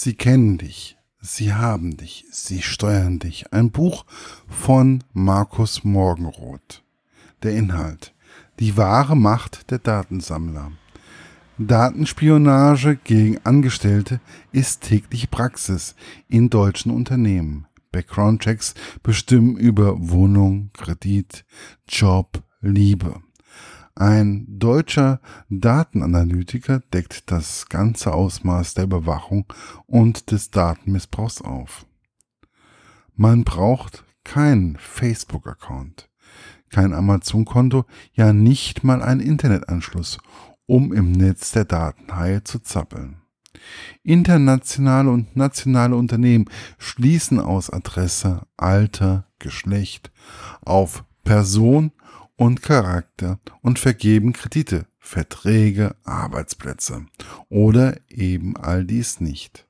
Sie kennen dich, sie haben dich, sie steuern dich. Ein Buch von Markus Morgenroth. Der Inhalt. Die wahre Macht der Datensammler. Datenspionage gegen Angestellte ist tägliche Praxis in deutschen Unternehmen. Background-Checks bestimmen über Wohnung, Kredit, Job, Liebe. Ein deutscher Datenanalytiker deckt das ganze Ausmaß der Überwachung und des Datenmissbrauchs auf. Man braucht keinen Facebook-Account, kein Amazon-Konto, ja nicht mal einen Internetanschluss, um im Netz der Datenhaie zu zappeln. Internationale und nationale Unternehmen schließen aus Adresse, Alter, Geschlecht auf Person und Charakter und vergeben Kredite, Verträge, Arbeitsplätze oder eben all dies nicht.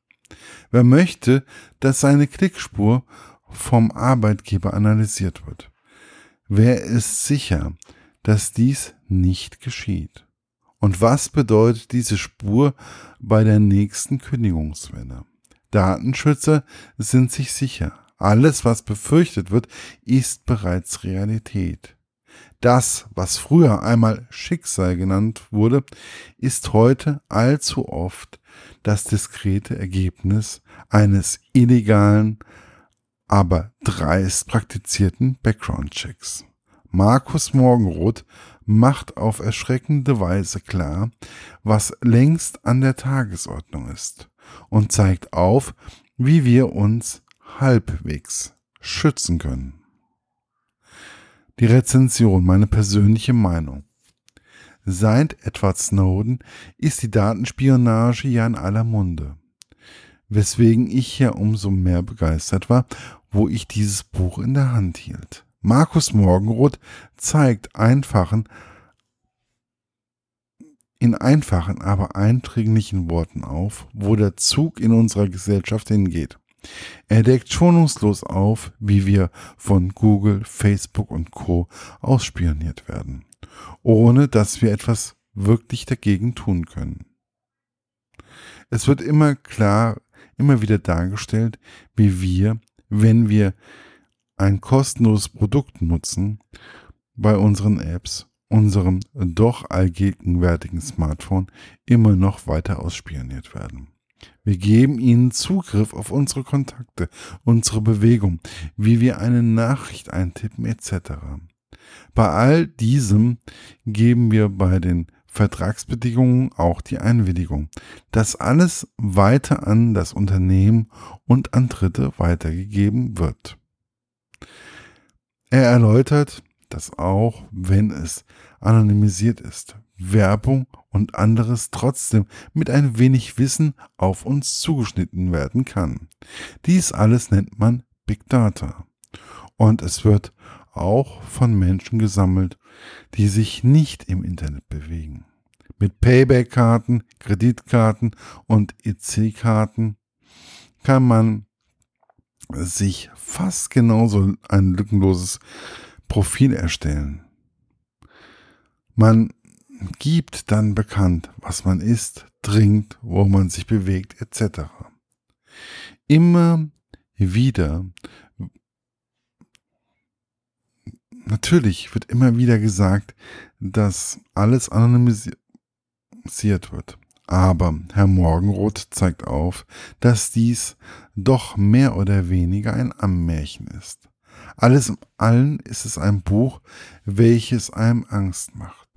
Wer möchte, dass seine Klickspur vom Arbeitgeber analysiert wird? Wer ist sicher, dass dies nicht geschieht? Und was bedeutet diese Spur bei der nächsten Kündigungswelle? Datenschützer sind sich sicher. Alles, was befürchtet wird, ist bereits Realität. Das, was früher einmal Schicksal genannt wurde, ist heute allzu oft das diskrete Ergebnis eines illegalen, aber dreist praktizierten Background-Checks. Markus Morgenroth macht auf erschreckende Weise klar, was längst an der Tagesordnung ist und zeigt auf, wie wir uns halbwegs schützen können. Die Rezension, meine persönliche Meinung. Seit Edward Snowden ist die Datenspionage ja in aller Munde. Weswegen ich ja umso mehr begeistert war, wo ich dieses Buch in der Hand hielt. Markus Morgenroth zeigt einfachen, in einfachen, aber eindringlichen Worten auf, wo der Zug in unserer Gesellschaft hingeht. Er deckt schonungslos auf, wie wir von Google, Facebook und Co ausspioniert werden, ohne dass wir etwas wirklich dagegen tun können. Es wird immer klar, immer wieder dargestellt, wie wir, wenn wir ein kostenloses Produkt nutzen, bei unseren Apps, unserem doch allgegenwärtigen Smartphone immer noch weiter ausspioniert werden. Wir geben ihnen Zugriff auf unsere Kontakte, unsere Bewegung, wie wir eine Nachricht eintippen etc. Bei all diesem geben wir bei den Vertragsbedingungen auch die Einwilligung, dass alles weiter an das Unternehmen und an Dritte weitergegeben wird. Er erläutert, dass auch wenn es anonymisiert ist, Werbung und anderes trotzdem mit ein wenig Wissen auf uns zugeschnitten werden kann. Dies alles nennt man Big Data. Und es wird auch von Menschen gesammelt, die sich nicht im Internet bewegen. Mit Payback-Karten, Kreditkarten und EC-Karten kann man sich fast genauso ein lückenloses Profil erstellen. Man gibt dann bekannt, was man isst, trinkt, wo man sich bewegt, etc. Immer wieder, natürlich wird immer wieder gesagt, dass alles anonymisiert wird. Aber Herr Morgenroth zeigt auf, dass dies doch mehr oder weniger ein Ammärchen ist. Alles im Allen ist es ein Buch, welches einem Angst macht.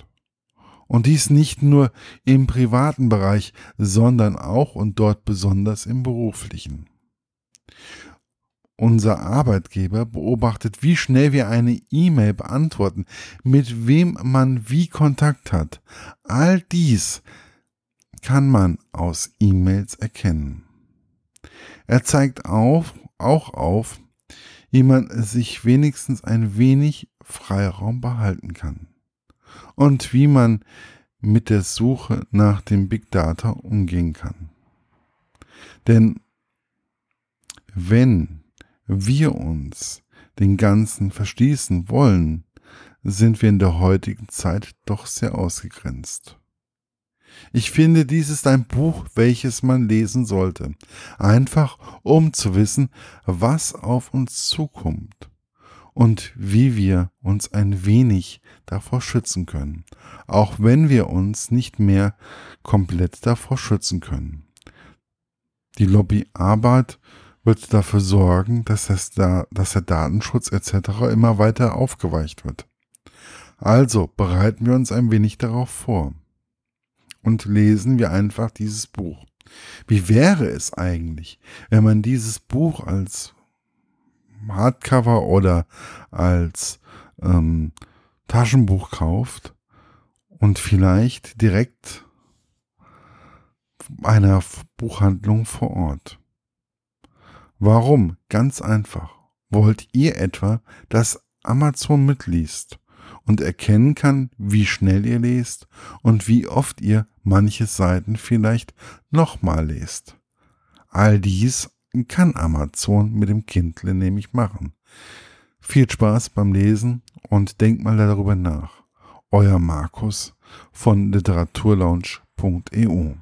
Und dies nicht nur im privaten Bereich, sondern auch und dort besonders im beruflichen. Unser Arbeitgeber beobachtet, wie schnell wir eine E-Mail beantworten, mit wem man wie Kontakt hat. All dies kann man aus E-Mails erkennen. Er zeigt auf, auch auf, wie man sich wenigstens ein wenig Freiraum behalten kann und wie man mit der Suche nach dem Big Data umgehen kann. Denn wenn wir uns den Ganzen verschließen wollen, sind wir in der heutigen Zeit doch sehr ausgegrenzt. Ich finde, dies ist ein Buch, welches man lesen sollte, einfach um zu wissen, was auf uns zukommt und wie wir uns ein wenig davor schützen können, auch wenn wir uns nicht mehr komplett davor schützen können. Die Lobbyarbeit wird dafür sorgen, dass, das da, dass der Datenschutz etc. immer weiter aufgeweicht wird. Also bereiten wir uns ein wenig darauf vor und lesen wir einfach dieses Buch. Wie wäre es eigentlich, wenn man dieses Buch als Hardcover oder als ähm, Taschenbuch kauft und vielleicht direkt einer Buchhandlung vor Ort? Warum? Ganz einfach. Wollt ihr etwa, dass Amazon mitliest? und erkennen kann, wie schnell ihr lest und wie oft ihr manche Seiten vielleicht nochmal lest. All dies kann Amazon mit dem Kindle nämlich machen. Viel Spaß beim Lesen und denkt mal darüber nach. Euer Markus von literaturlaunch.eu